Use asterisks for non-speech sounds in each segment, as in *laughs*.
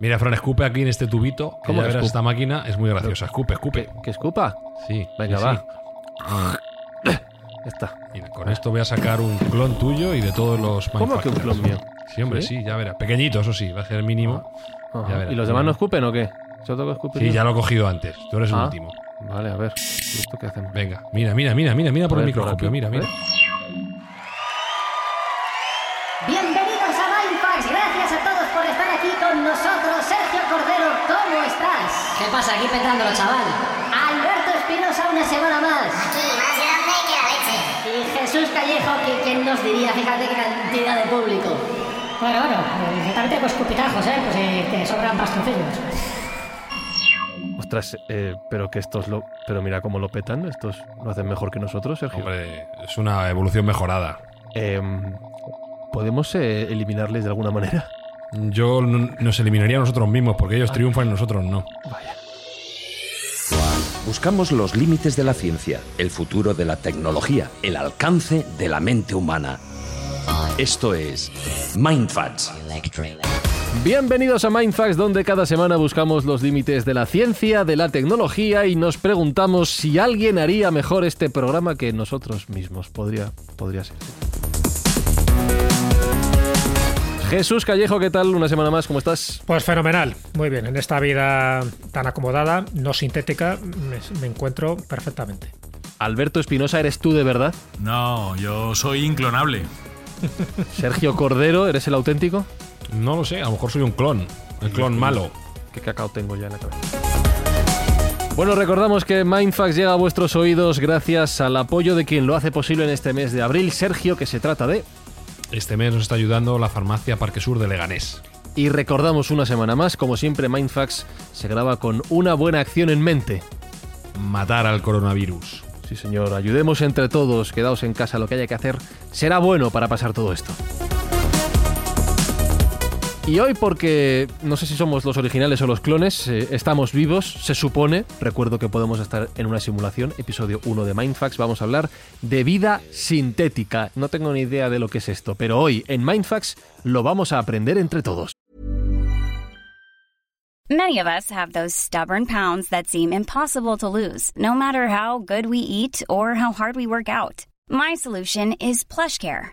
Mira, Fran, escupe aquí en este tubito. ¿Cómo que verás, escupe? esta máquina es muy graciosa. Escupe, escupe. ¿Que escupa? Sí. Venga, sí, va. sí. *coughs* Ya está. Mira, con esto voy a sacar un clon tuyo y de todos los ¿Cómo que un clon mío? Sí, hombre, ¿Sí? sí, ya verás. Pequeñito, eso sí, va a ser el mínimo. Ajá. Ya verás. ¿Y los demás no escupen o qué? ¿Yo tengo que escupir? Sí, yo? ya lo he cogido antes. Tú eres el Ah. último. Vale, a ver. ¿Y ¿Esto qué hacemos? Venga, mira, mira, mira, mira, mira por A el ver, por microscopio. aquí. Mira, mira. Bienvenidos aquí petándolo, chaval? Alberto Espinosa, una semana más. Aquí, más grande que la leche. Y Jesús Callejo, que quién nos diría, fíjate qué cantidad de público. Bueno, bueno, yo también tengo escupitajos, ¿eh? Pues eh, que sobran pastoncillos. Ostras, eh, pero que estos lo. Pero mira cómo lo petan. Estos lo hacen mejor que nosotros, Sergio. Hombre, es una evolución mejorada. Em, ¿Podemos eh, eliminarles de alguna manera? Yo no- nos eliminaría a nosotros mismos porque ellos triunfan y nosotros no. Buscamos los límites de la ciencia, el futuro de la tecnología, el alcance de la mente humana. Esto es Mindfacts. Bienvenidos a Mindfax, donde cada semana buscamos los límites de la ciencia, de la tecnología y nos preguntamos si alguien haría mejor este programa que nosotros mismos. Podría, podría ser. Jesús Callejo, ¿qué tal? Una semana más, ¿cómo estás? Pues fenomenal, muy bien. En esta vida tan acomodada, no sintética, me, me encuentro perfectamente. Alberto Espinosa, ¿eres tú de verdad? No, yo soy inclonable. *laughs* Sergio Cordero, ¿eres el auténtico? No lo sé, a lo mejor soy un clon. El clon malo. ¿Qué cacao tengo ya en la cabeza? Bueno, recordamos que Mindfax llega a vuestros oídos gracias al apoyo de quien lo hace posible en este mes de abril, Sergio, que se trata de... Este mes nos está ayudando la farmacia Parque Sur de Leganés. Y recordamos una semana más, como siempre, Mindfax se graba con una buena acción en mente. Matar al coronavirus. Sí, señor, ayudemos entre todos, quedaos en casa, lo que haya que hacer será bueno para pasar todo esto. Y hoy, porque no sé si somos los originales o los clones, eh, estamos vivos, se supone. Recuerdo que podemos estar en una simulación, episodio 1 de Mindfax. Vamos a hablar de vida sintética. No tengo ni idea de lo que es esto, pero hoy en Mindfax lo vamos a aprender entre todos. Many of us have those stubborn pounds that seem impossible to lose, no matter how good we eat or how hard we work out. My solution is PlushCare.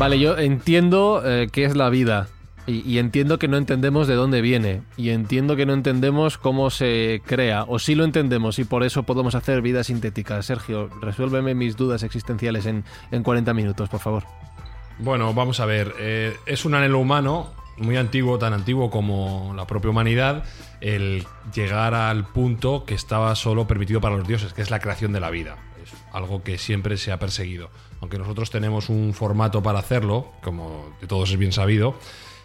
Vale, yo entiendo eh, qué es la vida. Y, entiendo que no entendemos de dónde viene. Y entiendo que no entendemos cómo se crea. O sí lo entendemos y por eso podemos hacer vida sintética. Sergio, resuélveme mis dudas existenciales en, en 40 minutos, por favor. Bueno, vamos a ver. eh, es un anhelo humano muy antiguo, tan antiguo como la propia humanidad, el llegar al punto que estaba solo permitido para los dioses, que es la creación de la vida. Es algo que siempre se ha perseguido. Aunque nosotros tenemos un formato para hacerlo, como de todos es bien sabido,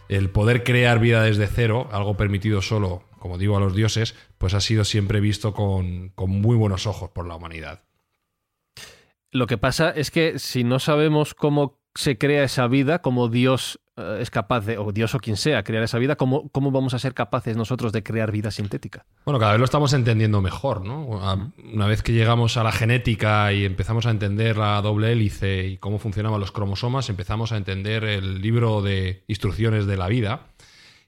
el poder crear vida desde cero, algo permitido solo, como digo, a los dioses, pues ha sido siempre visto con, con muy buenos ojos por la humanidad. Lo que pasa es que si no sabemos cómo se crea esa vida, cómo Dios eh, es capaz de, o Dios o quien sea, crear esa vida, ¿cómo, ¿cómo vamos a ser capaces nosotros de crear vida sintética? Bueno, cada vez lo estamos entendiendo mejor, ¿no? A- Una vez que llegamos a la genética y empezamos a entender la doble hélice y cómo funcionaban los cromosomas, empezamos a entender el libro de instrucciones de la vida.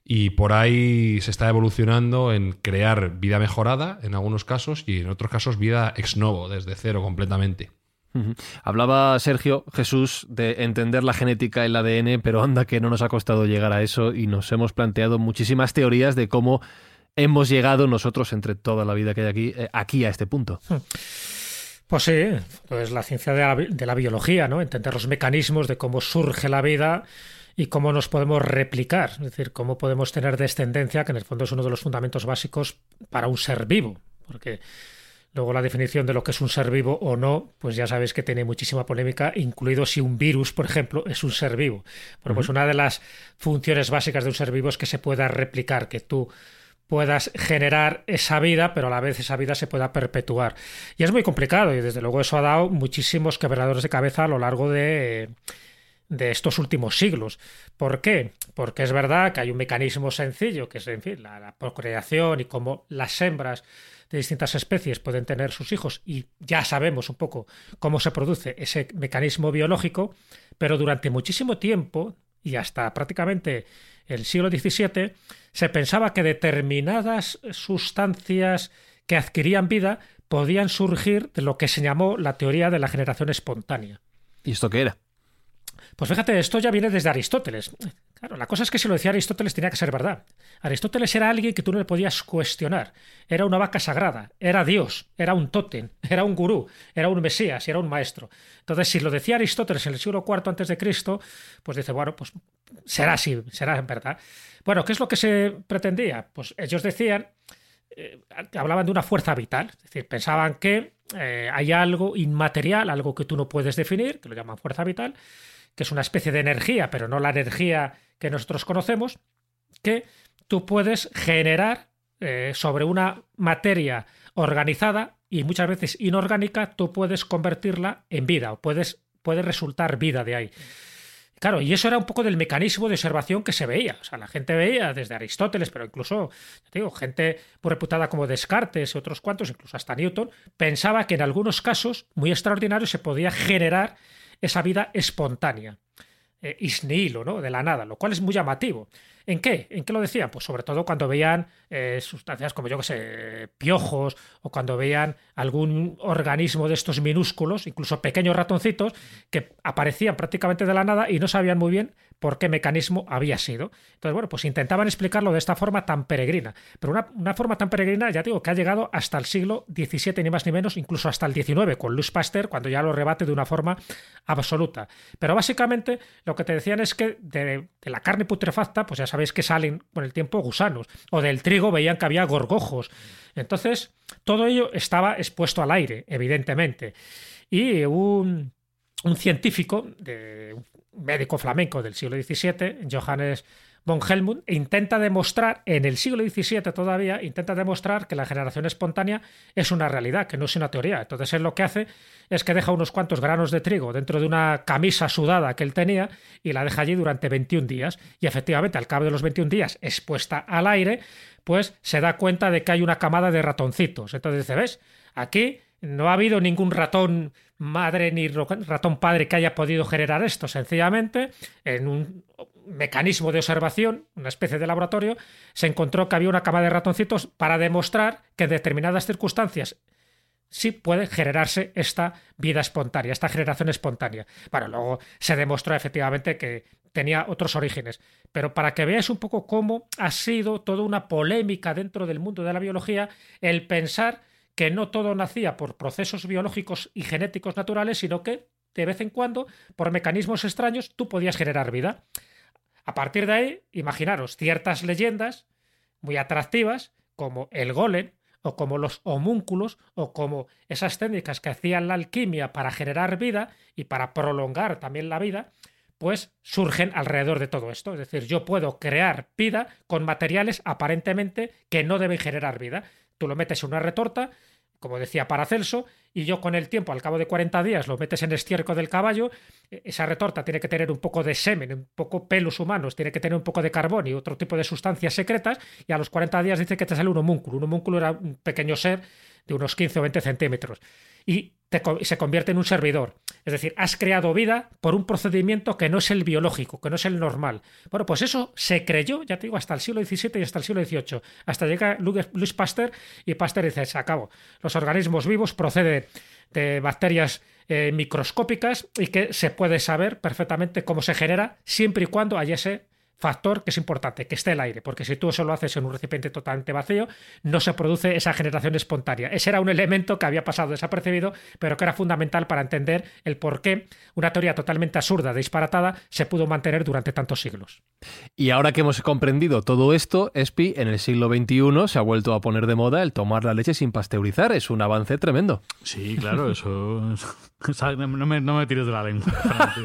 Y por ahí se está evolucionando en crear vida mejorada en algunos casos y en otros casos vida ex novo, desde cero completamente. Hablaba Sergio Jesús de entender la genética, el ADN, pero anda que no nos ha costado llegar a eso y nos hemos planteado muchísimas teorías de cómo hemos llegado nosotros, entre toda la vida que hay aquí, eh, aquí a este punto. Pues sí, pues la ciencia de la, de la biología, ¿no? Entender los mecanismos de cómo surge la vida y cómo nos podemos replicar, es decir, cómo podemos tener descendencia, que en el fondo es uno de los fundamentos básicos para un ser vivo, porque luego la definición de lo que es un ser vivo o no, pues ya sabéis que tiene muchísima polémica, incluido si un virus, por ejemplo, es un ser vivo. Bueno, pues una de las funciones básicas de un ser vivo es que se pueda replicar, que tú puedas generar esa vida, pero a la vez esa vida se pueda perpetuar. Y es muy complicado y desde luego eso ha dado muchísimos quebradores de cabeza a lo largo de, de estos últimos siglos. ¿Por qué? Porque es verdad que hay un mecanismo sencillo, que es, en fin, la, la procreación y cómo las hembras de distintas especies pueden tener sus hijos y ya sabemos un poco cómo se produce ese mecanismo biológico, pero durante muchísimo tiempo y hasta prácticamente el siglo XVII se pensaba que determinadas sustancias que adquirían vida podían surgir de lo que se llamó la teoría de la generación espontánea. ¿Y esto qué era? Pues fíjate, esto ya viene desde Aristóteles. Claro, la cosa es que si lo decía Aristóteles tenía que ser verdad. Aristóteles era alguien que tú no le podías cuestionar. Era una vaca sagrada, era Dios, era un tótem, *laughs* era un gurú, era un mesías, era un maestro. Entonces, si lo decía Aristóteles en el siglo IV antes de Cristo, pues dice, bueno, pues será así, será en verdad. Bueno, ¿qué es lo que se pretendía? Pues ellos decían, eh, hablaban de una fuerza vital, es decir, pensaban que eh, hay algo inmaterial, algo que tú no puedes definir, que lo llaman fuerza vital, que es una especie de energía, pero no la energía que nosotros conocemos, que tú puedes generar eh, sobre una materia organizada y muchas veces inorgánica, tú puedes convertirla en vida o puedes, puede resultar vida de ahí. Claro, y eso era un poco del mecanismo de observación que se veía. O sea, la gente veía desde Aristóteles, pero incluso, digo, gente reputada como Descartes y otros cuantos, incluso hasta Newton, pensaba que en algunos casos muy extraordinarios se podía generar esa vida espontánea, eh, is nihilo, ¿no? De la nada, lo cual es muy llamativo. ¿En qué? ¿En qué lo decían? Pues sobre todo cuando veían eh, sustancias como yo que sé, piojos, o cuando veían algún organismo de estos minúsculos, incluso pequeños ratoncitos, que aparecían prácticamente de la nada y no sabían muy bien por qué mecanismo había sido. Entonces, bueno, pues intentaban explicarlo de esta forma tan peregrina. Pero una, una forma tan peregrina, ya digo, que ha llegado hasta el siglo XVII, ni más ni menos, incluso hasta el XIX, con Louis Pasteur, cuando ya lo rebate de una forma absoluta. Pero básicamente lo que te decían es que de, de la carne putrefacta, pues ya sabéis que salen con el tiempo gusanos, o del trigo veían que había gorgojos. Entonces, todo ello estaba expuesto al aire, evidentemente. Y un, un científico, de, médico flamenco del siglo XVII, Johannes von Helmut, intenta demostrar, en el siglo XVII todavía, intenta demostrar que la generación espontánea es una realidad, que no es una teoría. Entonces él lo que hace es que deja unos cuantos granos de trigo dentro de una camisa sudada que él tenía y la deja allí durante 21 días. Y efectivamente, al cabo de los 21 días, expuesta al aire, pues se da cuenta de que hay una camada de ratoncitos. Entonces dice, ¿ves? Aquí no ha habido ningún ratón madre ni ratón padre que haya podido generar esto. Sencillamente, en un mecanismo de observación, una especie de laboratorio, se encontró que había una cama de ratoncitos para demostrar que en determinadas circunstancias sí puede generarse esta vida espontánea, esta generación espontánea. Bueno, luego se demostró efectivamente que tenía otros orígenes. Pero para que veáis un poco cómo ha sido toda una polémica dentro del mundo de la biología el pensar que no todo nacía por procesos biológicos y genéticos naturales, sino que de vez en cuando, por mecanismos extraños, tú podías generar vida. A partir de ahí, imaginaros ciertas leyendas muy atractivas, como el golem, o como los homúnculos, o como esas técnicas que hacían la alquimia para generar vida y para prolongar también la vida, pues surgen alrededor de todo esto. Es decir, yo puedo crear vida con materiales aparentemente que no deben generar vida. Tú lo metes en una retorta, como decía Paracelso, y yo con el tiempo, al cabo de 40 días, lo metes en estiércol del caballo, esa retorta tiene que tener un poco de semen, un poco pelos humanos, tiene que tener un poco de carbón y otro tipo de sustancias secretas, y a los 40 días dice que te sale un homúnculo. Un homúnculo era un pequeño ser de unos 15 o 20 centímetros. Y se convierte en un servidor. Es decir, has creado vida por un procedimiento que no es el biológico, que no es el normal. Bueno, pues eso se creyó, ya te digo, hasta el siglo XVII y hasta el siglo XVIII. Hasta llega Louis Pasteur y Pasteur dice, se acabó. Los organismos vivos proceden de bacterias eh, microscópicas y que se puede saber perfectamente cómo se genera siempre y cuando haya ese factor que es importante, que esté el aire, porque si tú eso lo haces en un recipiente totalmente vacío, no se produce esa generación espontánea. Ese era un elemento que había pasado desapercibido, pero que era fundamental para entender el por qué una teoría totalmente absurda, disparatada, se pudo mantener durante tantos siglos. Y ahora que hemos comprendido todo esto, Espi, en el siglo XXI se ha vuelto a poner de moda el tomar la leche sin pasteurizar. Es un avance tremendo. Sí, claro, eso. *laughs* no, me, no me tires de la lengua.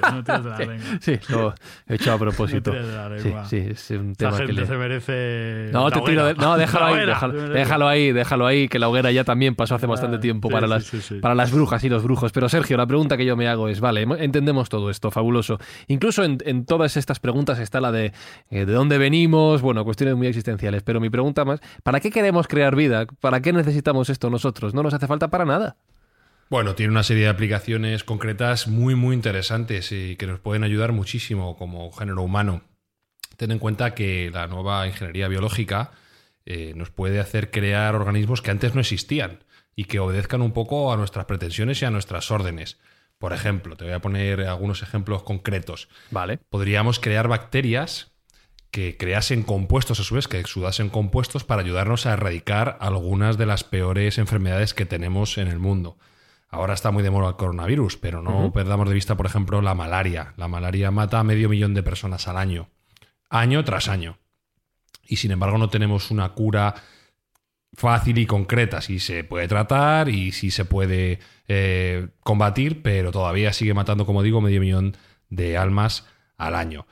No me tires de la lengua. Sí, lo he hecho a propósito. No me tires de la Sí, lengua. sí, *laughs* es un tema que gente le... se merece. No, la te tiro de- no, déjalo *laughs* ahí, déjalo, déjalo ahí, déjalo ahí, que la hoguera ya también pasó hace bastante tiempo sí, para, sí, las, sí, sí. para las brujas y los brujos. Pero Sergio, la pregunta que yo me hago es, vale, entendemos todo esto, fabuloso. Incluso en, en todas estas preguntas está la de eh, de dónde venimos, bueno, cuestiones muy existenciales. Pero mi pregunta más, ¿para qué queremos crear vida? ¿Para qué necesitamos esto nosotros? No nos hace falta para nada. Bueno, tiene una serie de aplicaciones concretas muy, muy interesantes y que nos pueden ayudar muchísimo como género humano. Ten en cuenta que la nueva ingeniería biológica eh, nos puede hacer crear organismos que antes no existían y que obedezcan un poco a nuestras pretensiones y a nuestras órdenes. Por ejemplo, te voy a poner algunos ejemplos concretos. Vale. Podríamos crear bacterias que creasen compuestos, a su vez, que exudasen compuestos para ayudarnos a erradicar algunas de las peores enfermedades que tenemos en el mundo. Ahora está muy de moda el coronavirus, pero no perdamos de vista, por ejemplo, la malaria. La malaria mata a medio millón de personas al año, año tras año. Y sin embargo no tenemos una cura fácil y concreta. Sí se puede tratar y sí se puede eh, combatir, pero todavía sigue matando, como digo, medio millón de almas al año.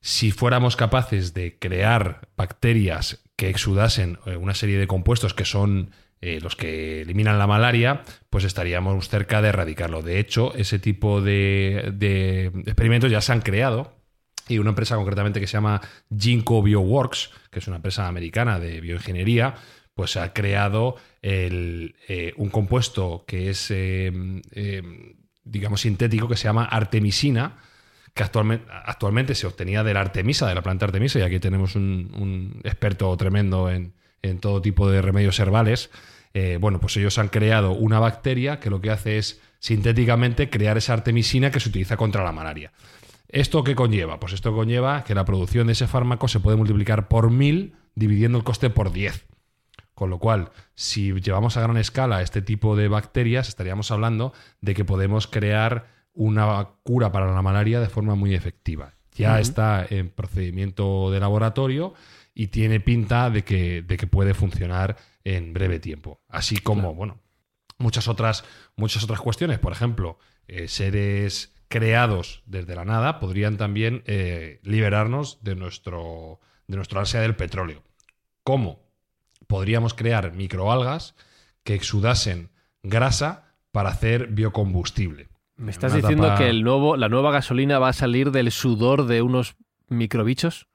Si fuéramos capaces de crear bacterias que exudasen eh, una serie de compuestos que son eh, los que eliminan la malaria, pues estaríamos cerca de erradicarlo. De hecho, ese tipo de, experimentos ya se han creado y una empresa concretamente que se llama Ginkgo Bioworks, que es una empresa americana de bioingeniería, pues ha creado el, eh, un compuesto que es, eh, digamos, sintético, que se llama artemisina, que actualmente, actualmente se obtenía de la artemisa, de la planta artemisa, y aquí tenemos un, un experto tremendo en, en todo tipo de remedios herbales. Eh, bueno, pues ellos han creado una bacteria que lo que hace es sintéticamente crear esa artemisina que se utiliza contra la malaria. ¿Esto qué conlleva? Pues esto conlleva que la producción de ese fármaco se puede multiplicar por mil dividiendo el coste por 10. Con lo cual, si llevamos a gran escala este tipo de bacterias, estaríamos hablando de que podemos crear una cura para la malaria de forma muy efectiva. Ya está en procedimiento de laboratorio y tiene pinta de que, de que puede funcionar en breve tiempo. Así como, bueno, muchas otras, muchas otras cuestiones. Por ejemplo, eh, seres creados desde la nada podrían también eh, liberarnos de nuestro, de nuestro ansia del petróleo. ¿Cómo? Podríamos crear microalgas que exudasen grasa para hacer biocombustible. ¿Me estás Una diciendo que el nuevo, la nueva gasolina va a salir del sudor de unos microbichos?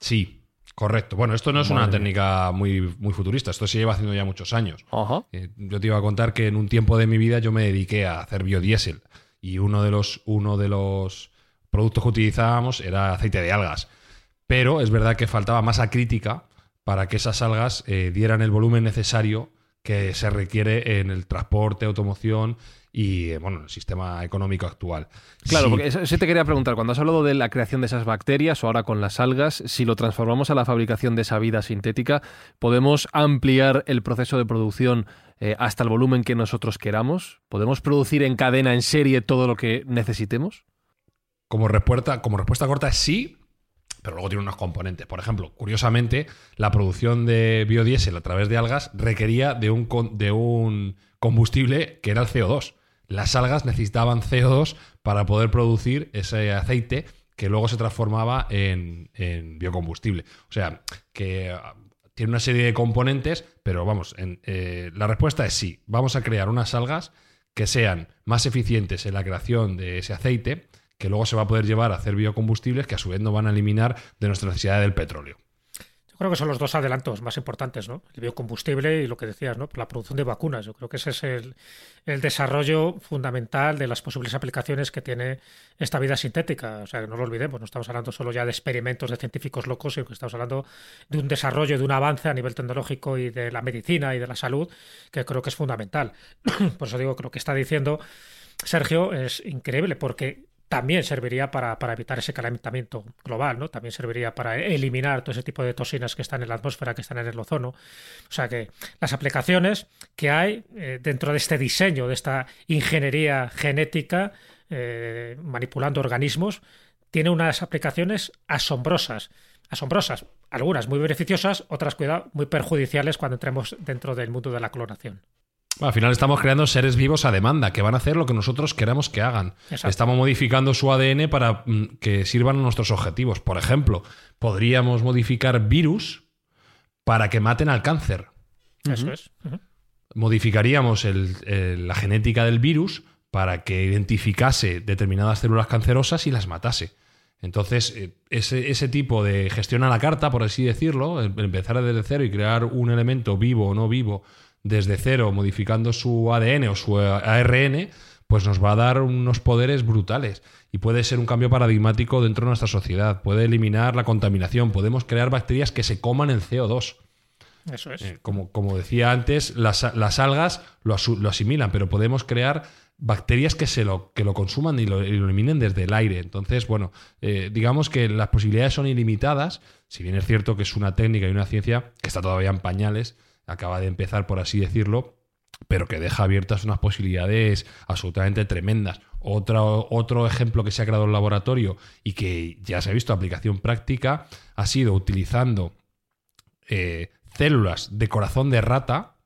Sí, correcto. Bueno, esto no es una Madre técnica muy, muy futurista, esto se lleva haciendo ya muchos años. Ajá. Eh, yo te iba a contar que en un tiempo de mi vida yo me dediqué a hacer biodiesel y uno de los, uno de los productos que utilizábamos era aceite de algas. Pero es verdad que faltaba masa crítica para que esas algas eh, dieran el volumen necesario que se requiere en el transporte, automoción y eh, bueno, el sistema económico actual. Claro, Sí, porque eso, eso te quería preguntar. Cuando has hablado de la creación de esas bacterias o ahora con las algas, si lo transformamos a la fabricación de esa vida sintética, ¿podemos ampliar el proceso de producción eh, hasta el volumen que nosotros queramos? ¿Podemos producir en cadena, en serie, todo lo que necesitemos? Como respuesta, como respuesta corta, sí, pero luego tiene unos componentes. Por ejemplo, curiosamente, la producción de biodiesel a través de algas requería de un, de un combustible que era el CO2. Las algas necesitaban CO2 para poder producir ese aceite que luego se transformaba en, en biocombustible. O sea, que ah, tiene una serie de componentes, pero vamos, en- eh, la respuesta es sí. Vamos a crear unas algas que sean más eficientes en la creación de ese aceite, que luego se va a poder llevar a hacer biocombustibles que a su vez no van a eliminar de nuestra necesidad del petróleo. Yo creo que son los dos adelantos más importantes, ¿no? El biocombustible y lo que decías, ¿no? La producción de vacunas. Yo creo que ese es el, desarrollo fundamental de las posibles aplicaciones que tiene esta vida sintética. O sea, no lo olvidemos, no estamos hablando solo ya de experimentos de científicos locos, sino que estamos hablando de un desarrollo, de un avance a nivel tecnológico y de la medicina y de la salud, que creo que es fundamental. *clears throat* Por eso digo que lo que está diciendo Sergio, es increíble porque también serviría para, para, evitar ese calentamiento global, ¿no? También serviría para eliminar todo ese tipo de toxinas que están en la atmósfera, que están en el ozono. O sea que las aplicaciones que hay eh, dentro de este diseño, de esta ingeniería genética, eh, manipulando organismos, tiene unas aplicaciones asombrosas. Asombrosas, algunas muy beneficiosas, otras, cuidado, muy perjudiciales cuando entremos dentro del mundo de la clonación. Al final estamos creando seres vivos a demanda, que van a hacer lo que nosotros queramos que hagan. Exacto. Estamos modificando su ADN para mm, que sirvan a nuestros objetivos. Por ejemplo, podríamos modificar virus para que maten al cáncer. Eso es. Modificaríamos el- el- la genética del virus para que identificase determinadas células cancerosas y las matase. Entonces, eh, ese, ese tipo de gestión a la carta, por así decirlo, el- empezar desde cero y crear un elemento vivo o no vivo desde cero, modificando su ADN o su ARN, pues nos va a dar unos poderes brutales. Y puede ser un cambio paradigmático dentro de nuestra sociedad. Puede eliminar la contaminación. Podemos crear bacterias que se coman el CO2. Eso es. Eh, como, como decía antes, las, las algas lo, asimilan, pero podemos crear bacterias que, se lo, que lo consuman y lo, y lo eliminen desde el aire. Entonces, bueno, eh, digamos que las posibilidades son ilimitadas, si bien es cierto que es una técnica y una ciencia que está todavía en pañales, acaba de empezar, por así decirlo, pero que deja abiertas unas posibilidades absolutamente tremendas. Otro, otro ejemplo que se ha creado en el laboratorio y que ya se ha visto aplicación práctica ha sido utilizando eh, células de corazón de rata,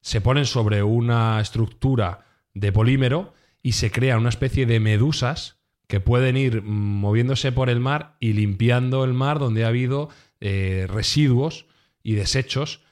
se ponen sobre una estructura de polímero y se crea una especie de medusas que pueden ir moviéndose por el mar y limpiando el mar donde ha habido eh, residuos y desechos.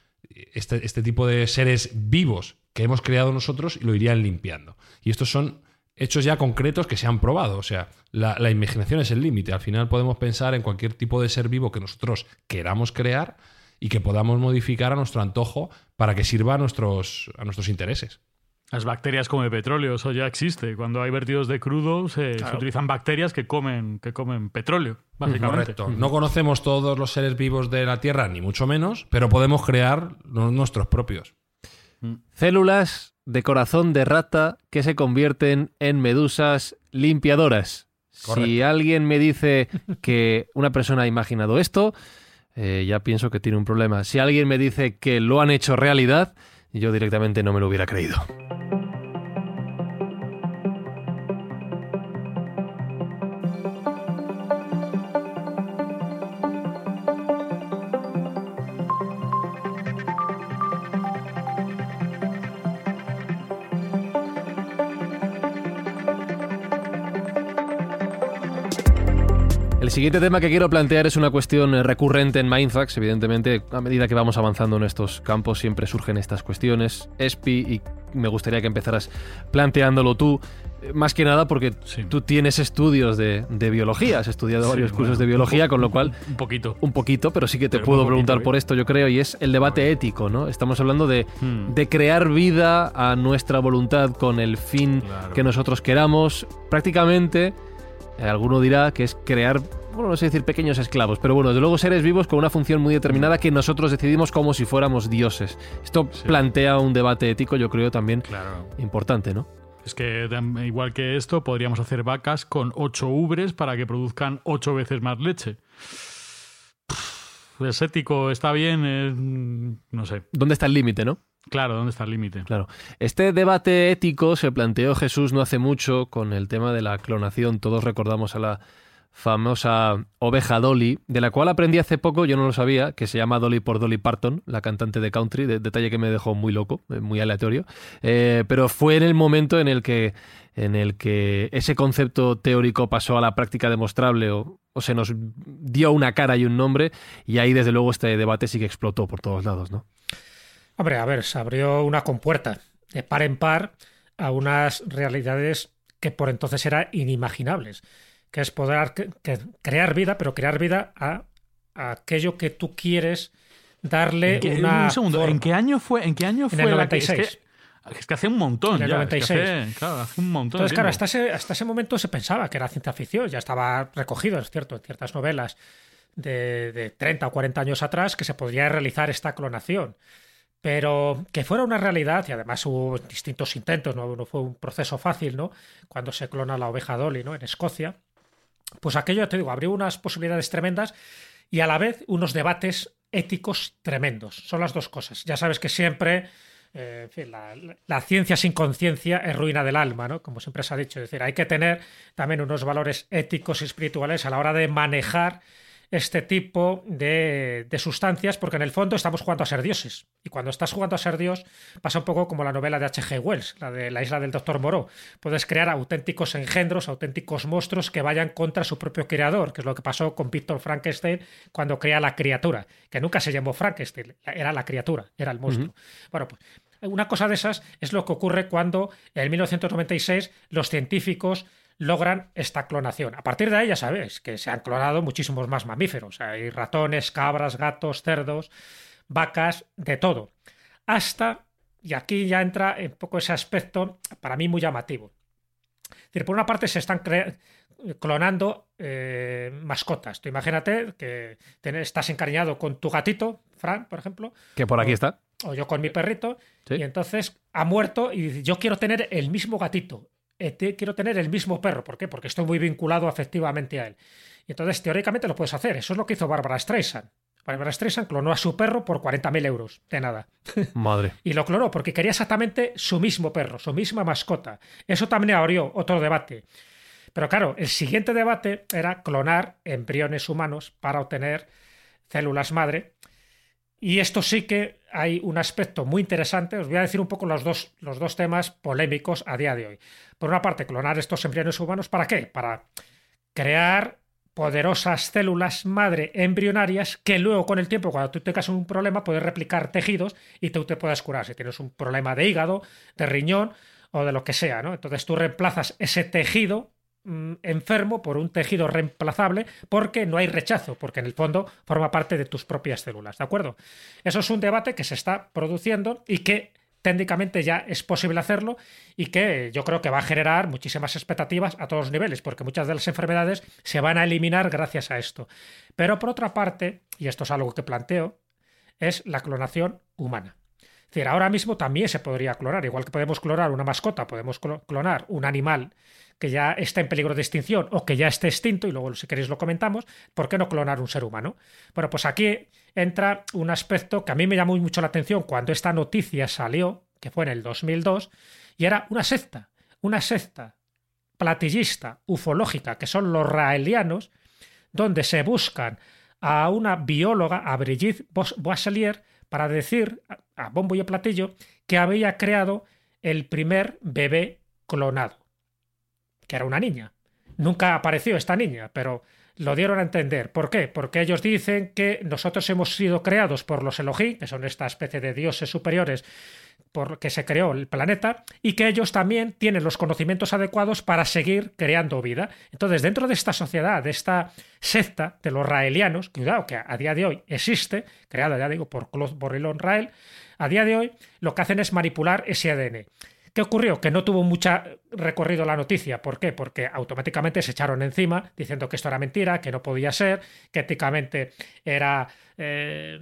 Este, este tipo de seres vivos que hemos creado nosotros y lo irían limpiando. Y estos son hechos ya concretos que se han probado. O sea, la, la imaginación es el límite. Al final podemos pensar en cualquier tipo de ser vivo que nosotros queramos crear y que podamos modificar a nuestro antojo para que sirva a nuestros, a nuestros intereses. Las bacterias come petróleo, eso ya existe. Cuando hay vertidos de crudo, se, utilizan bacterias que comen, que comen petróleo, básicamente. Correcto. No conocemos todos los seres vivos de la Tierra, ni mucho menos, pero podemos crear los nuestros propios. Células de corazón de rata que se convierten en medusas limpiadoras. Si alguien me dice que una persona ha imaginado esto, eh, ya pienso que tiene un problema. Si alguien me dice que lo han hecho realidad, yo directamente no me lo hubiera creído. El siguiente tema que quiero plantear es una cuestión eh, recurrente en Mindfax. Evidentemente, a medida que vamos avanzando en estos campos, siempre surgen estas cuestiones. Espi, y me gustaría que empezaras planteándolo tú. eh, Más que nada porque Sí. tú tienes estudios de, de biología, has estudiado Sí, varios bueno, cursos de biología, con lo cual Un poquito. un poquito, pero sí que te Pero puedo preguntar ¿eh? por esto, yo creo, y es el debate ético, ¿no? Estamos hablando de, Hmm. de crear vida a nuestra voluntad con el fin Claro. que nosotros queramos. Prácticamente, alguno dirá que es crear, bueno, no sé decir pequeños esclavos, pero bueno, desde luego seres vivos con una función muy determinada que nosotros decidimos como si fuéramos dioses. Esto Sí. plantea un debate ético, yo creo, también Claro. importante, ¿no? Es que igual que esto, podríamos hacer vacas con ocho ubres para que produzcan ocho veces más leche. ¿Es ético? ¿Está bien? Es- mm, no sé. ¿Dónde está el límite, no? Claro, ¿dónde está el límite? Claro. Este debate ético se planteó Jesús no hace mucho con el tema de la clonación. Todos recordamos a la famosa oveja Dolly, de la cual aprendí hace poco, yo no lo sabía, que se llama Dolly por Dolly Parton, la cantante de country, de- detalle que me dejó muy loco, eh, muy aleatorio. Eh, pero fue en el momento en el que en el que ese concepto teórico pasó a la práctica demostrable o, o se nos dio una cara y un nombre y ahí desde luego este debate sí que explotó por todos lados, ¿no? Hombre, a ver, se abrió una compuerta de par en par a unas realidades que por entonces eran inimaginables, que es poder crear vida, pero crear vida a, a aquello que tú quieres darle ¿En qué- una un segundo, forma. ¿en qué año fue? ¿En qué año En fue el la que- 96. es, que, es que hace un montón En el ya. 96. Es que hace, claro, hace un montón. Entonces, claro, hasta ese, hasta ese momento se pensaba que era ciencia ficción, ya estaba recogido, es cierto, en ciertas novelas de, de 30 o 40 años atrás que se podría realizar esta clonación. pero que fuera una realidad, y además hubo distintos intentos, no, no fue un proceso fácil, ¿no? Cuando se clona la oveja Dolly, ¿no? En Escocia, pues aquello, te digo, abrió unas posibilidades tremendas y a la vez unos debates éticos tremendos. Son las dos cosas. Ya sabes que siempre eh, en fin, la, la, ciencia sin conciencia es ruina del alma, ¿no? Como siempre se ha dicho. Es decir, hay que tener también unos valores éticos y espirituales a la hora de manejar este tipo de, de, sustancias, porque en el fondo estamos jugando a ser dioses. Y cuando estás jugando a ser dios, pasa un poco como la novela de H.G. Wells, la de la isla del Doctor Moreau. Puedes crear auténticos engendros, auténticos monstruos que vayan contra su propio creador, que es lo que pasó con Víctor Frankenstein cuando crea la criatura, que nunca se llamó Frankenstein, era la criatura, era el monstruo. Uh -huh. Bueno, pues una cosa de esas es lo que ocurre cuando en 1996 los científicos logran esta clonación. A partir de ahí ya sabéis que se han clonado muchísimos más mamíferos. Hay ratones, cabras, gatos, cerdos, vacas, de todo. Hasta, y aquí ya entra un poco ese aspecto para mí muy llamativo. Es decir, por una parte se están clonando eh, mascotas. Tú imagínate que estás encariñado con tu gatito, Fran, por ejemplo. Que por aquí o, está. O yo con mi perrito. ¿Sí? Y entonces ha muerto y dice, yo quiero tener el mismo gatito este, quiero tener el mismo perro. ¿Por qué? Porque estoy muy vinculado afectivamente a él. Y entonces, teóricamente lo puedes hacer. Eso es lo que hizo Barbara Streisand. Barbara Streisand clonó a su perro por 40.000 euros. De nada. *laughs* Madre. y lo clonó porque quería exactamente su mismo perro, su misma mascota. Eso también abrió otro debate. Pero claro, el siguiente debate era clonar embriones humanos para obtener células madre. Y esto sí que hay un aspecto muy interesante. Os voy a decir un poco los dos, los dos temas polémicos a día de hoy. Por una parte, clonar estos embriones humanos, ¿para qué? Para crear poderosas células madre embrionarias que luego con el tiempo, cuando tú tengas un problema, puedes replicar tejidos y tú te puedas curar. Si tienes un problema de hígado, de riñón o de lo que sea. Entonces tú reemplazas ese tejido enfermo por un tejido reemplazable porque no hay rechazo, porque en el fondo forma parte de tus propias células, ¿de acuerdo? Eso es un debate que se está produciendo y que técnicamente ya es posible hacerlo y que yo creo que va a generar muchísimas expectativas a todos los niveles, porque muchas de las enfermedades se van a eliminar gracias a esto. Pero por otra parte, y esto es algo que planteo, es la clonación humana. Es decir, ahora mismo también se podría clonar, igual que podemos clonar una mascota, podemos clonar un animal que ya está en peligro de extinción o que ya esté extinto, y luego si queréis lo comentamos, ¿por qué no clonar un ser humano? Bueno, pues aquí entra un aspecto que a mí me llamó mucho la atención cuando esta noticia salió, que fue en el 2002, y era una secta, una secta platillista, ufológica, que son los raelianos, donde se buscan a una bióloga, a Brigitte Boisselier, para decir a bombo y a platillo que había creado el primer bebé clonado que era una niña. Nunca apareció esta niña, pero lo dieron a entender. ¿Por qué? Porque ellos dicen que nosotros hemos sido creados por los Elohim, que son esta especie de dioses superiores por que se creó el planeta, y que ellos también tienen los conocimientos adecuados para seguir creando vida. Entonces, dentro de esta sociedad, de esta secta de los raelianos, cuidado que a día de hoy existe, creada, ya digo, por Claude Borrillon Rael, a día de hoy lo que hacen es manipular ese ADN. ¿Qué ocurrió? Que no tuvo mucha recorrido la noticia. ¿Por qué? Porque automáticamente se echaron encima diciendo que esto era mentira, que no podía ser, que éticamente era eh,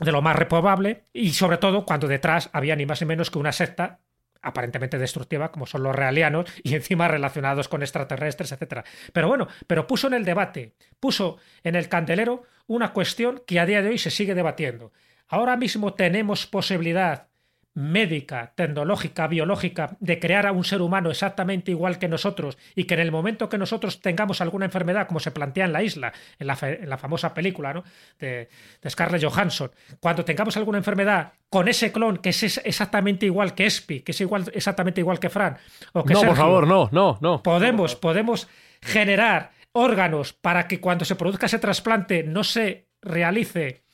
de lo más reprobable y sobre todo cuando detrás había ni más ni menos que una secta aparentemente destructiva, como son los realianos, y encima relacionados con extraterrestres, etc. Pero bueno, pero puso en el debate, puso en el candelero una cuestión que a día de hoy se sigue debatiendo. Ahora mismo tenemos posibilidad médica, tecnológica, biológica, de crear a un ser humano exactamente igual que nosotros y que en el momento que nosotros tengamos alguna enfermedad, como se plantea en la isla, en la, en la famosa película ¿no? de, de, Scarlett Johansson, cuando tengamos alguna enfermedad con ese clon que es exactamente igual que Espi, que es igual, exactamente igual que Fran, o que no, Sergio, por favor, no, no, no. Podemos, podemos generar órganos para que cuando se produzca ese trasplante no se realice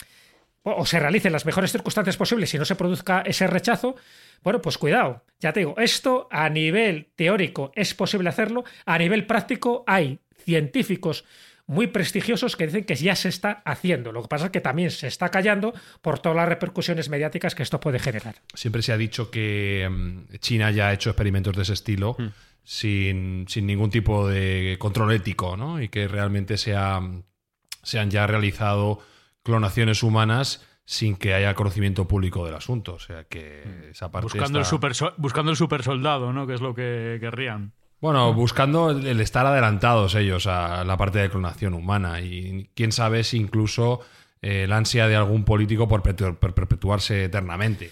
o se realice en las mejores circunstancias posibles y no se produzca ese rechazo, bueno, pues cuidado, ya te digo, esto a nivel teórico es posible hacerlo, a nivel práctico hay científicos muy prestigiosos que dicen que ya se está haciendo. Lo que pasa es que también se está callando por todas las repercusiones mediáticas que esto puede generar. Siempre se ha dicho que mm, China ya ha hecho experimentos de ese estilo mm. sin, sin, ningún tipo de control ético, ¿no? Y que realmente se, ha, se han ya realizado clonaciones humanas sin que haya conocimiento público del asunto. O sea que esa parte Buscando, el super, so- buscando el super soldado, ¿no? Que es lo que querrían. Bueno, buscando el estar adelantados ellos a la parte de clonación humana y quién sabe si incluso el ansia de algún político por, perpetu- por perpetuarse eternamente.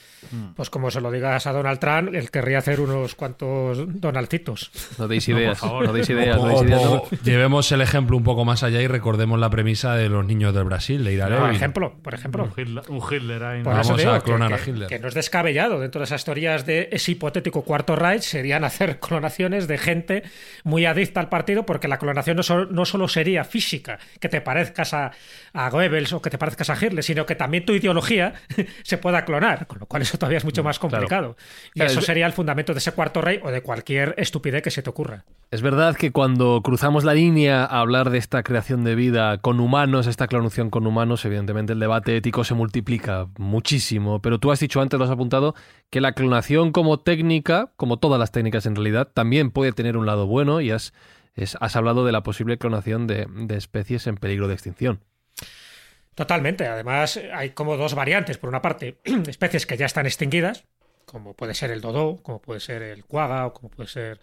Pues como se lo digas a Donald Trump, él querría hacer unos cuantos Donalditos. No deis No, por ideas. favor. No deis ideas. O- no deis o- ideas. o llevemos el ejemplo un poco más allá y recordemos la premisa de los niños del Brasil, de ir a Por Levin. ejemplo, por ejemplo. Un Hitler, un Hitler ahí. Vamos digo a que- clonar que, a Hitler. que no es descabellado. Dentro de esas teorías de ese hipotético cuarto Reich serían hacer *laughs* clonaciones de gente muy adicta al partido, porque la clonación no, solo- no solo sería física, que te parezcas a, a Goebbels o que te parezcas a Hitler, sino que también tu ideología *laughs* se pueda clonar, con lo cual eso todavía es mucho más complicado. Y Claro, eso es- sería el fundamento de ese cuarto rey o de cualquier estupidez que se te ocurra. Es verdad que cuando cruzamos la línea a hablar de esta creación de vida con humanos, esta clonación con humanos, evidentemente el debate ético se multiplica muchísimo. Pero tú has dicho antes, lo has apuntado, que la clonación como técnica, como todas las técnicas en realidad, también puede tener un lado bueno y has, es- has hablado de la posible clonación de, de especies en peligro de extinción. Totalmente. Además, hay como dos variantes. Por una parte, *clears throat* especies que ya están extinguidas, como puede ser el dodo, como puede ser el cuaga o como puede ser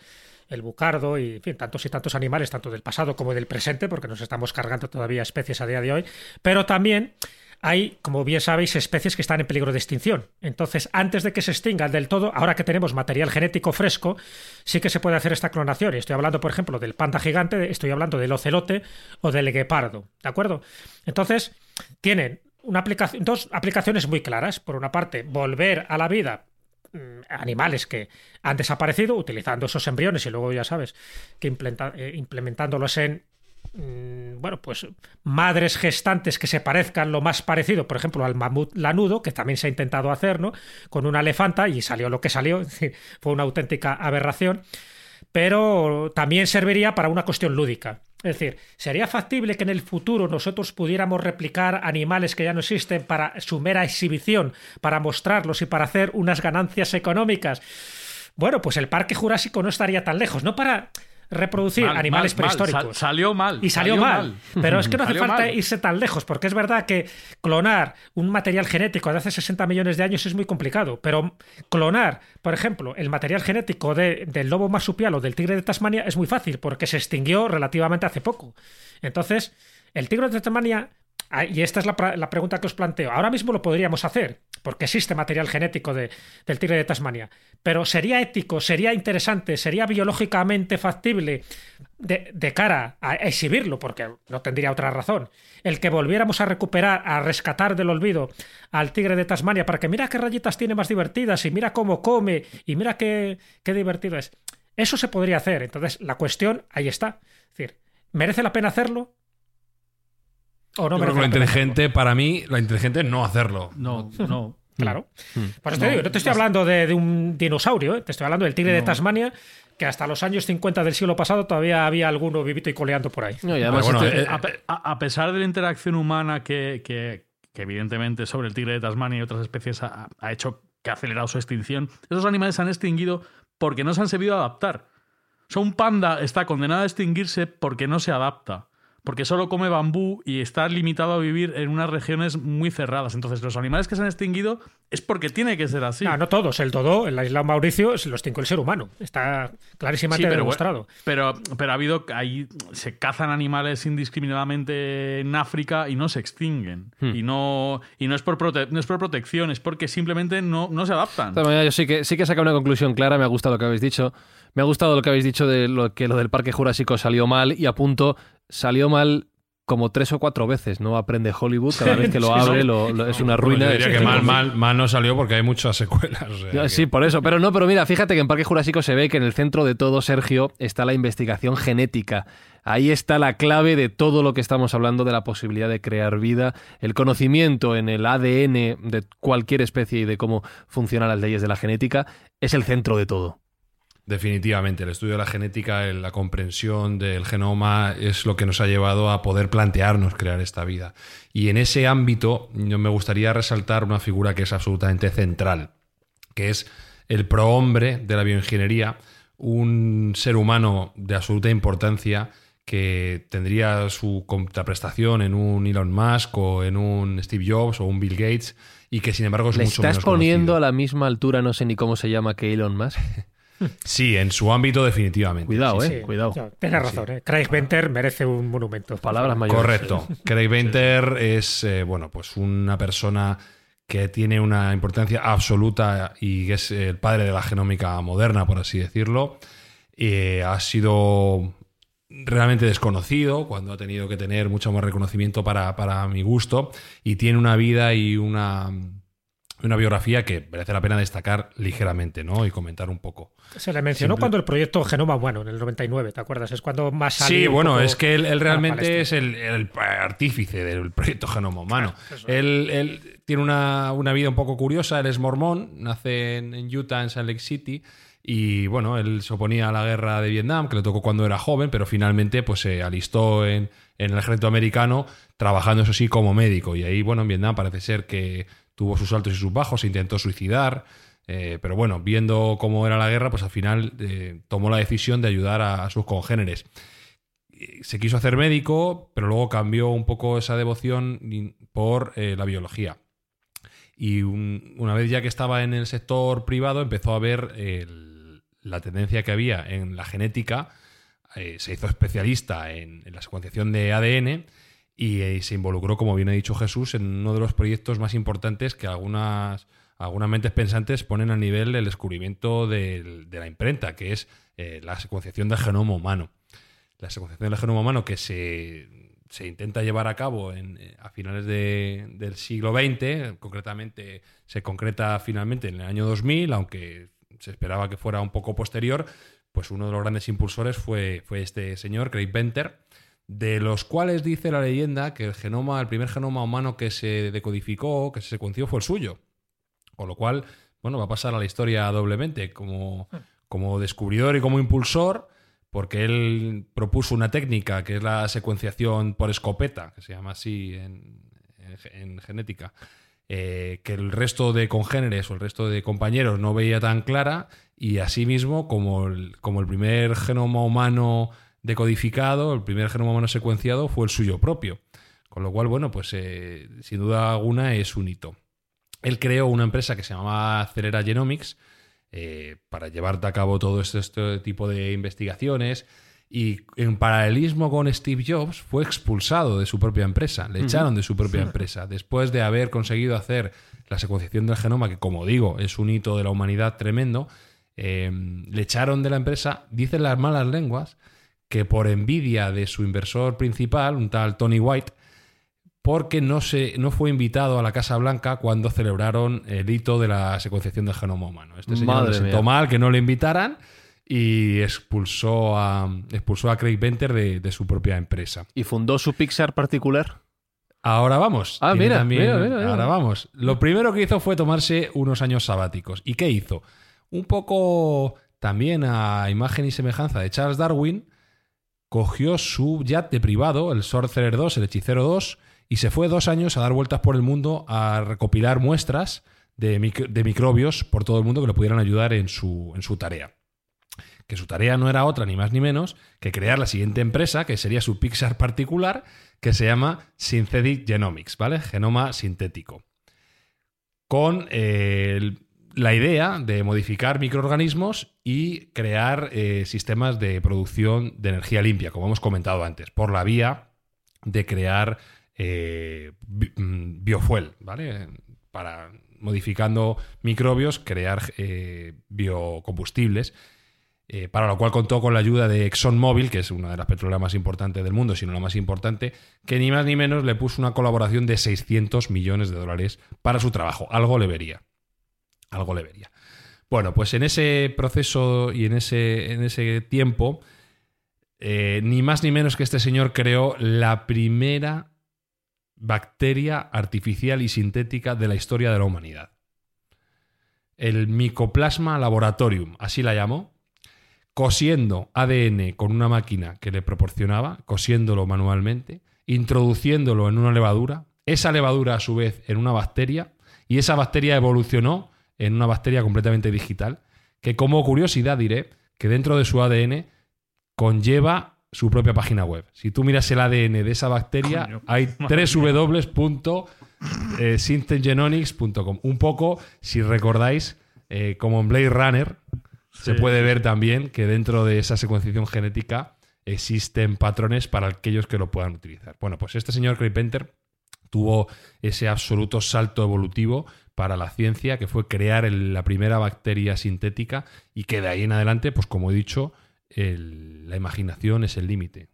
el bucardo y, en fin, tantos y tantos animales, tanto del pasado como del presente, porque nos estamos cargando todavía especies a día de hoy. Pero también hay, como bien sabéis, especies que están en peligro de extinción. Entonces, antes de que se extingan del todo, ahora que tenemos material genético fresco, sí que se puede hacer esta clonación. Estoy hablando, por ejemplo, del panda gigante, estoy hablando del ocelote o del guepardo. ¿De acuerdo? Entonces, tienen dos aplicaciones muy claras. Por una parte, volver a la vida mm, animales que han desaparecido utilizando esos embriones y luego ya sabes que eh, implementándolos en mm, bueno pues madres gestantes que se parezcan lo más parecido por ejemplo al mamut lanudo que también se ha intentado hacer no con una elefanta y salió lo que salió. *laughs* Fue una auténtica aberración pero también serviría para una cuestión lúdica. Es decir, ¿sería factible que en el futuro nosotros pudiéramos replicar animales que ya no existen para su mera exhibición, para mostrarlos y para hacer unas ganancias económicas? Bueno, pues el Parque Jurásico no estaría tan lejos, no para reproducir Mal, animales mal, mal. prehistóricos. Sal- salió mal. Y salió, mal. Pero es que *laughs* no hace falta irse tan lejos, porque es verdad que clonar un material genético de hace 60 millones de años es muy complicado. Pero clonar, por ejemplo, el material genético de- del lobo marsupial o del tigre de Tasmania es muy fácil, porque se extinguió relativamente hace poco. Entonces, el tigre de Tasmania. ah, Y esta es la, la pregunta que os planteo. Ahora mismo lo podríamos hacer, porque existe material genético de- del tigre de Tasmania. Pero ¿sería ético, sería interesante, sería biológicamente factible de, de cara a exhibirlo? Porque no tendría otra razón. El que volviéramos a recuperar, a rescatar del olvido al tigre de Tasmania para que mira qué rayitas tiene más divertidas y mira cómo come y mira qué, qué divertido es. Eso se podría hacer. Entonces, la cuestión ahí está. Es decir, ¿merece la pena hacerlo? ¿O no Yo creo merece que lo pena inteligente, para mí, lo inteligente es no hacerlo. No, no. *laughs* Claro. Mm. Por eso te No, digo, no te estoy hablando de, de un dinosaurio, ¿eh? te estoy hablando del tigre de No. Tasmania, que hasta los años 50 del siglo pasado todavía había alguno vivito y coleando por ahí. No, y además Bueno, este- eh, A, pe- a- a pesar de la interacción humana que, que- que evidentemente sobre el tigre de Tasmania y otras especies ha, ha hecho que ha acelerado su extinción, esos animales se han extinguido porque no se han sabido adaptar. O sea, un panda está condenado a extinguirse porque no se adapta. Porque solo come bambú y está limitado a vivir en unas regiones muy cerradas. Entonces, los animales que se han extinguido es porque tiene que ser así. No, no todos. El dodo en la isla Mauricio se los extinguió el ser humano. Está clarísimamente Sí, pero, demostrado. pero, pero ha habido ahí se cazan animales indiscriminadamente en África y no se extinguen Hmm. y no y no es por prote- no es por protección es porque simplemente no, no se adaptan De yo sí que, sí que he sacado una conclusión clara, me ha gustado lo que habéis dicho. Me ha gustado lo que habéis dicho de lo que lo del Parque Jurásico salió mal y apunto, salió mal como tres o cuatro veces, ¿no? Aprende Hollywood, cada vez que lo *laughs* abre lo- lo- es una ruina. yo diría que mal, mal, mal no salió porque hay muchas secuelas. o sea Ya, que- Sí, por eso. Pero no, pero mira, fíjate que en Parque Jurásico se ve que en el centro de todo, Sergio, está la investigación genética. Ahí está la clave de todo lo que estamos hablando de la posibilidad de crear vida, el conocimiento en el ADN de cualquier especie y de cómo funcionan las leyes de la genética, es el centro de todo. Definitivamente, el estudio de la genética, la comprensión del genoma es lo que nos ha llevado a poder plantearnos crear esta vida. Y en ese ámbito yo me gustaría resaltar una figura que es absolutamente central, que es el prohombre de la bioingeniería, un ser humano de absoluta importancia que tendría su contraprestación en un Elon Musk o en un Steve Jobs o un Bill Gates y que sin embargo es ¿Le mucho estás menos poniendo conocido. a la misma altura, no sé ni cómo se llama, que Elon Musk? *laughs* Sí, en su ámbito definitivamente. Cuidado, Sí, eh, sí. cuidado. No, tienes razón, ¿eh? Craig Venter merece un monumento. Palabras mayores. Correcto. Craig Venter es, eh, bueno, pues una persona que tiene una importancia absoluta y que es el padre de la genómica moderna, por así decirlo. Eh, ha sido realmente desconocido cuando ha tenido que tener mucho más reconocimiento para, para mi gusto y tiene una vida y una, una biografía que merece la pena destacar ligeramente ¿no? y comentar un poco. Se le mencionó Simple- cuando el proyecto Genoma Humano, en el 99, ¿te acuerdas? Es cuando más salió Sí, bueno, es que él, realmente es el, el artífice del proyecto Genoma Humano. él, él tiene una, una vida un poco curiosa, él es mormón, nace en, en Utah, en Salt Lake City, y bueno, él se oponía a la guerra de Vietnam, que le tocó cuando era joven, pero finalmente pues se alistó en, en el ejército americano, trabajando eso sí como médico. Y ahí, bueno, en Vietnam parece ser que tuvo sus altos y sus bajos, se intentó suicidar. eh, pero bueno, viendo cómo era la guerra, pues al final eh, tomó la decisión de ayudar a- sus congéneres se quiso hacer médico, pero luego cambió un poco esa devoción por eh, la biología. Y un- una vez ya que estaba en el sector privado, empezó a ver la tendencia que había en la genética. eh, se hizo especialista en la secuenciación de ADN y eh, se involucró, como bien ha dicho Jesús, en uno de los proyectos más importantes que algunas, algunas mentes pensantes ponen al nivel del descubrimiento de la imprenta, que es eh, la secuenciación del genoma humano. La secuenciación del genoma humano que se, se intenta llevar a cabo eh, a finales de- del siglo XX, concretamente se concreta finalmente en el año 2000, aunque se esperaba que fuera un poco posterior, pues uno de los grandes impulsores fue, fue este señor, Craig Venter, de los cuales dice la leyenda que el genoma, el primer genoma humano que se decodificó, que se secuenció, fue el suyo. Con lo cual, bueno, va a pasar a la historia doblemente, como, como descubridor y como impulsor, porque él propuso una técnica que es la secuenciación por escopeta, que se llama así en, en ge- en genética, eh, que el resto de congéneres o el resto de compañeros no veía tan clara, y asimismo, como el, como el primer genoma humano decodificado, el primer genoma humano secuenciado fue el suyo propio. Con lo cual, bueno, pues eh, sin duda alguna es un hito. Él creó una empresa que se llamaba Acelera Genomics eh, para llevar a cabo todo este, este tipo de investigaciones y en paralelismo con Steve Jobs fue expulsado de su propia empresa, le echaron de su propia empresa después de haber conseguido hacer la secuenciación del genoma, que como digo es un hito de la humanidad tremendo, eh, le echaron de la empresa, dicen las malas lenguas, que por envidia de su inversor principal, un tal Tony White, porque no, se, no fue invitado a la Casa Blanca cuando celebraron el hito de la secuenciación del genoma humano. Este señor Madre le sentó mal que no le invitaran y expulsó a, expulsó a Craig Venter de, de su propia empresa. ¿Y fundó su Pixar particular? Ahora vamos. Ah, mira, también- mira, mira, mira. Ahora vamos. Lo primero que hizo fue tomarse unos años sabáticos. ¿Y qué hizo? Un poco también a imagen y semejanza de Charles Darwin, cogió su yate privado, el Sorcerer 2, el Hechicero 2, y se fue dos años a dar vueltas por el mundo a recopilar muestras de, mic- de microbios por todo el mundo que le pudieran ayudar en su, en su tarea. Que su tarea no era otra ni más ni menos que crear la siguiente empresa, que sería su Pixar particular, que se llama Synthetic Genomics, ¿vale? Genoma sintético. Con eh, el- la idea de modificar microorganismos y crear eh, sistemas de producción de energía limpia, como hemos comentado antes, por la vía de crear eh, mm, biofuel, ¿vale? Para modificando microbios, crear eh, biocombustibles. para lo cual contó con la ayuda de ExxonMobil, que es una de las petroleras más importantes del mundo, sino la más importante, que ni más ni menos le puso una colaboración de 600 millones de dólares para su trabajo. Algo le vería. Algo le vería. Bueno, pues en ese proceso y en ese, en ese tiempo, eh, ni más ni menos que este señor creó la primera bacteria artificial y sintética de la historia de la humanidad. El Mycoplasma Laboratorium, así la llamó, cosiendo ADN con una máquina que le proporcionaba, cosiéndolo manualmente, introduciéndolo en una levadura, esa levadura a su vez en una bacteria, y esa bacteria evolucionó en una bacteria completamente digital, que como curiosidad diré que dentro de su ADN conlleva su propia página web. Si tú miras el ADN de esa bacteria, Coño, hay www.synthegenomics.com. Un poco, si recordáis, eh, como en Blade Runner, se puede ver también que dentro de esa secuenciación genética existen patrones para aquellos que lo puedan utilizar. Bueno, pues este señor Craig Penter tuvo ese absoluto salto evolutivo para la ciencia, que fue crear el- la primera bacteria sintética y que de ahí en adelante, pues como he dicho, el- la imaginación es el límite.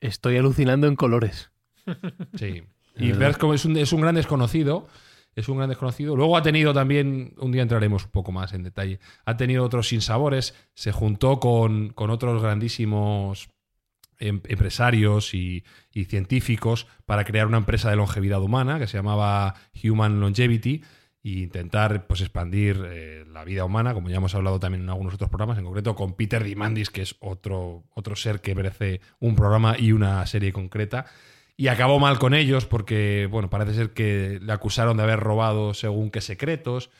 Estoy alucinando en colores. *laughs* Sí. *laughs* Y ver cómo es un, es un gran desconocido. Es un gran desconocido. Luego ha tenido también, un día entraremos un poco más en detalle, ha tenido otros sinsabores, se juntó con, con otros grandísimos empresarios y, científicos para crear una empresa de longevidad humana que se llamaba Human Longevity e intentar pues, expandir eh, la vida humana, como ya hemos hablado también en algunos otros programas, en concreto con Peter Dimandis, que es otro, otro ser que merece un programa y una serie concreta. Y acabó mal con ellos porque, bueno, parece ser que le acusaron de haber robado según qué secretos.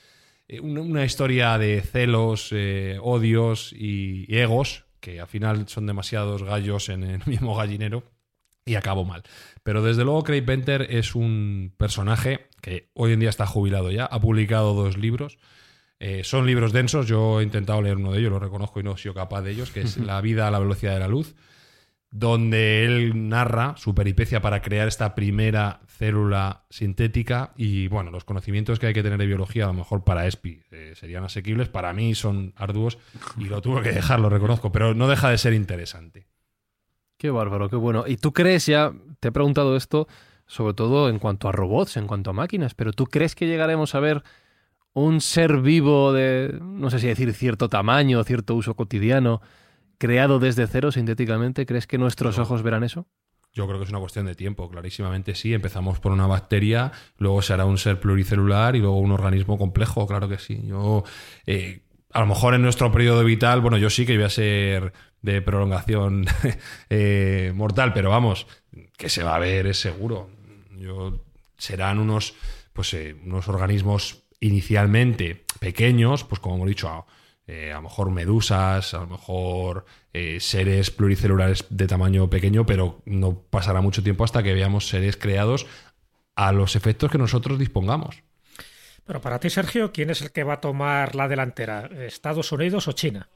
Eh, Una, historia de celos, eh, odios y egos, que al final son demasiados gallos en el *laughs* mismo gallinero, y acabó mal. Pero desde luego Craig Penter es un personaje que hoy en día está jubilado ya, ha publicado dos libros. Eh, son libros densos, yo he intentado leer uno de ellos, lo reconozco y no he sido capaz de ellos, que es *laughs* La vida a la velocidad de la luz donde él narra su peripecia para crear esta primera célula sintética y bueno, los conocimientos que hay que tener de biología a lo mejor para ESPI eh, serían asequibles, para mí son arduos y lo tuve que dejar, lo reconozco, pero no deja de ser interesante. Qué bárbaro, qué bueno. Y tú crees ya, te he preguntado esto, sobre todo en cuanto a robots, en cuanto a máquinas, pero tú crees que llegaremos a ver un ser vivo de, no sé si decir cierto tamaño, cierto uso cotidiano, creado desde cero sintéticamente? ¿Crees que nuestros No. ojos verán eso? Yo creo que es una cuestión de tiempo, clarísimamente sí. Empezamos por una bacteria, luego será un ser pluricelular y luego un organismo complejo, claro que sí. Yo, eh, a lo mejor en nuestro periodo vital, bueno, yo sí que voy a ser de prolongación *laughs* eh, mortal, pero vamos, que se va a ver es seguro. Yo, serán unos, pues, eh, unos organismos inicialmente pequeños, pues como hemos dicho, a, eh, a lo mejor medusas, a lo mejor eh, seres pluricelulares de tamaño pequeño, pero no pasará mucho tiempo hasta que veamos seres creados a los efectos que nosotros dispongamos. Pero para ti, Sergio, ¿quién es el que va a tomar la delantera? ¿Estados Unidos o China?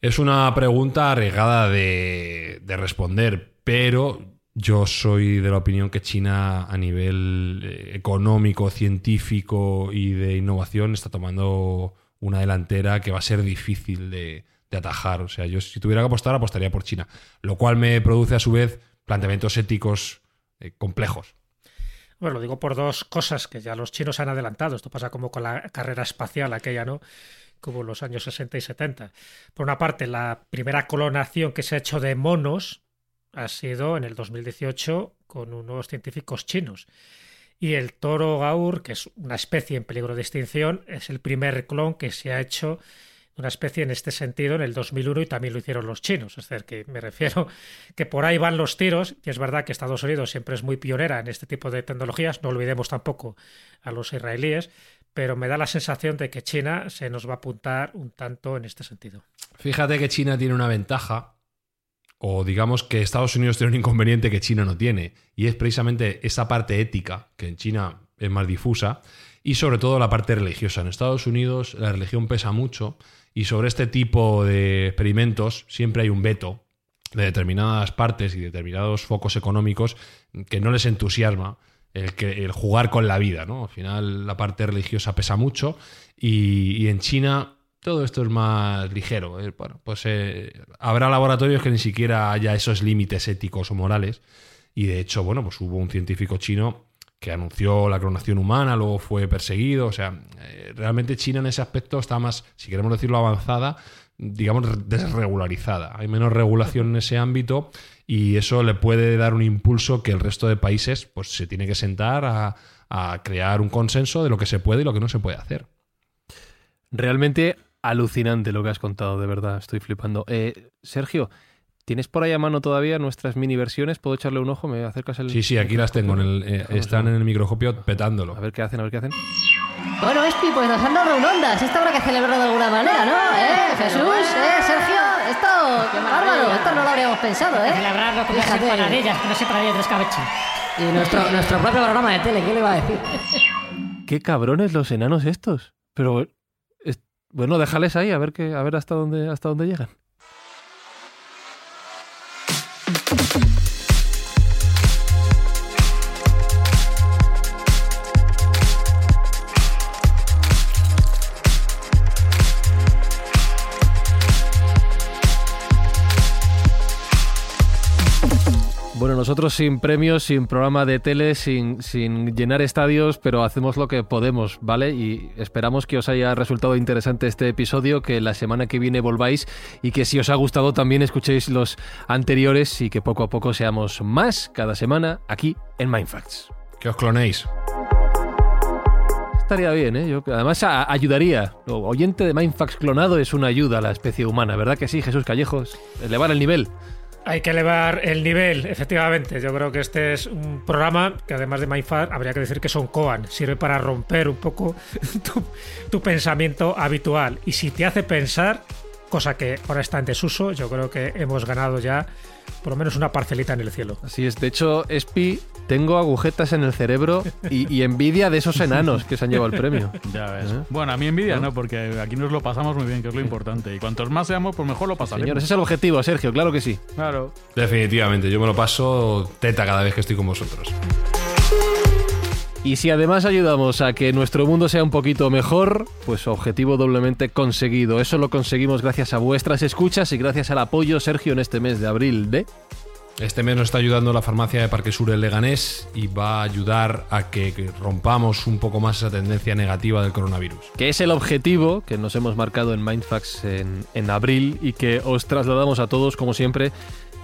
Es una pregunta arriesgada de, de responder, pero yo soy de la opinión que China a nivel eh, económico, científico y de innovación está tomando una delantera que va a ser difícil de, atajar. O sea, yo si tuviera que apostar, apostaría por China, lo cual me produce a su vez planteamientos éticos eh, complejos. Bueno, lo digo por dos cosas que ya los chinos han adelantado. Esto pasa como con la carrera espacial aquella, ¿no? Como en los años 60 y 70. Por una parte, la primera clonación que se ha hecho de monos ha sido en el 2018 con unos científicos chinos. Y el toro gaur, que es una especie en peligro de extinción, es el primer clon que se ha hecho una especie en este sentido en el 2001 y también lo hicieron los chinos. Es decir, que me refiero *laughs* que por ahí van los tiros y es verdad que Estados Unidos siempre es muy pionera en este tipo de tecnologías, no olvidemos tampoco a los israelíes, pero me da la sensación de que China se nos va a apuntar un tanto en este sentido. Fíjate que China tiene una ventaja, o digamos que Estados Unidos tiene un inconveniente que China no tiene, y es precisamente esa parte ética, que en China es más difusa, y sobre todo la parte religiosa. En Estados Unidos la religión pesa mucho, y sobre este tipo de experimentos siempre hay un veto de determinadas partes y determinados focos económicos que no les entusiasma el, que, jugar con la vida, ¿no? Al final la parte religiosa pesa mucho y en China todo esto es más ligero. eh, Bueno, pues eh, habrá laboratorios que ni siquiera haya esos límites éticos o morales y de hecho, bueno, pues hubo un científico chino que anunció la clonación humana, luego fue perseguido, o sea, eh, realmente China en ese aspecto está más, si queremos decirlo, avanzada, digamos, desregularizada. Hay menos regulación en ese ámbito y eso le puede dar un impulso que el resto de países pues se tiene que sentar a, a crear un consenso de lo que se puede y lo que no se puede hacer. Realmente alucinante lo que has contado, de verdad, estoy flipando. Eh, Sergio, ¿tienes por ahí a mano todavía nuestras mini versiones? ¿Puedo echarle un ojo? ¿Me acercas el...? Sí, sí, aquí las tengo, en el, eh, están en el microscopio petándolo. A ver qué hacen, a ver qué hacen. Bueno, Espi, pues nos han dado un ondas. Esto habrá que celebrarlo de alguna manera, ¿no? ¿Eh, Jesús? ¿Eh, Sergio? esto, qué bárbaro, esto no lo habríamos pensado, ¿eh? Celebrarlo con Fíjate. empanadillas, que no se traía de escabeche. Y nuestro, nuestro propio programa de tele, ¿qué le iba a decir? Qué cabrones los enanos estos. Pero bueno, déjales ahí a ver que a ver hasta dónde hasta dónde llegan. Bueno, nosotros sin premios, sin programa de tele, sin, sin llenar estadios, pero hacemos lo que podemos, ¿vale? Y esperamos que os haya resultado interesante este episodio, que la semana que viene volváis y que si os ha gustado también escuchéis los anteriores y que poco a poco seamos más cada semana aquí en Mindfacts. Que os clonéis. Estaría bien, ¿eh? Yo, además a- ayudaría. Lo oyente de Mindfacts clonado es una ayuda a la especie humana, ¿verdad que sí, Jesús Callejos? Elevar el nivel. Hay que elevar el nivel, efectivamente. Yo creo que este es un programa que además de Mindfuck habría que decir que son Coan. Sirve para romper un poco *laughs* tu, tu pensamiento habitual. Y si te hace pensar, cosa que ahora está en desuso, yo creo que hemos ganado ya por lo menos una parcelita en el cielo. Así es, de hecho, Espi, tengo agujetas en el cerebro y, y envidia de esos enanos que se han llevado el premio. Ya ves. ¿Eh? Bueno, a mí envidia ¿No? no, porque aquí nos lo pasamos muy bien, que es lo importante. Y cuantos más seamos, pues mejor lo pasaremos. Señores, ese es el objetivo, Sergio, claro que sí. Claro. Definitivamente, yo me lo paso teta cada vez que estoy con vosotros. Y si además ayudamos a que nuestro mundo sea un poquito mejor, pues objetivo doblemente conseguido. Eso lo conseguimos gracias a vuestras escuchas y gracias al apoyo, Sergio, en este mes de abril de... Este mes nos está ayudando la farmacia de Parque Sur el Leganés y va a ayudar a que, rompamos un poco más esa tendencia negativa del coronavirus. que es el objetivo que nos hemos marcado en Mindfax en, en abril y que os trasladamos a todos, como siempre,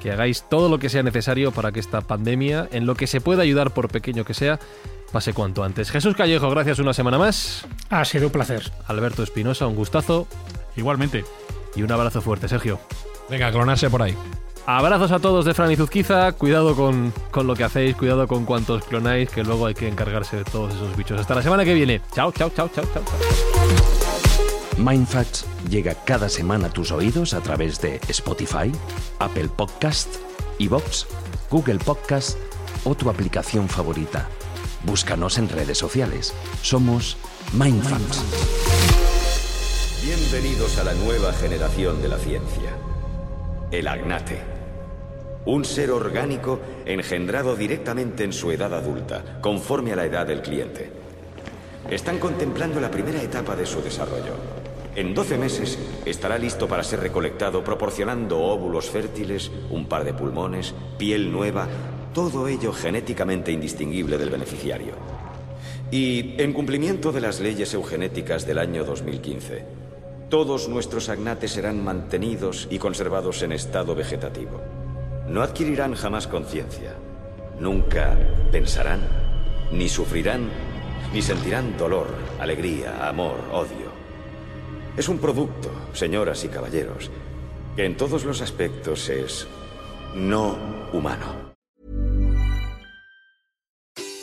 que hagáis todo lo que sea necesario para que esta pandemia, en lo que se pueda ayudar por pequeño que sea, pase cuanto antes. Jesús Callejo, gracias una semana más. Ha sido un placer. Alberto Espinosa, un gustazo. Igualmente. Y un abrazo fuerte, Sergio. Venga, clonarse por ahí. Abrazos a todos de Fran y Zuzquiza. Cuidado con, con lo que hacéis, cuidado con cuantos clonáis, que luego hay que encargarse de todos esos bichos. Hasta la semana que viene. Chao, chao, chao, chao, chao. Mindfacts llega cada semana a tus oídos a través de Spotify, Apple Podcast, Evox, Google Podcast o tu aplicación favorita. Búscanos en redes sociales. Somos Mindfacts. Bienvenidos a la nueva generación de la ciencia. El agnate. Un ser orgánico engendrado directamente en su edad adulta, conforme a la edad del cliente. Están contemplando la primera etapa de su desarrollo. En 12 meses estará listo para ser recolectado, proporcionando óvulos fértiles, un par de pulmones, piel nueva, todo ello genéticamente indistinguible del beneficiario. Y en cumplimiento de las leyes eugenéticas del año 2015, todos nuestros agnates serán mantenidos y conservados en estado vegetativo. No adquirirán jamás conciencia. Nunca pensarán, ni sufrirán, ni sentirán dolor, alegría, amor, odio. Es un producto, señoras y caballeros, que en todos los aspectos es no humano.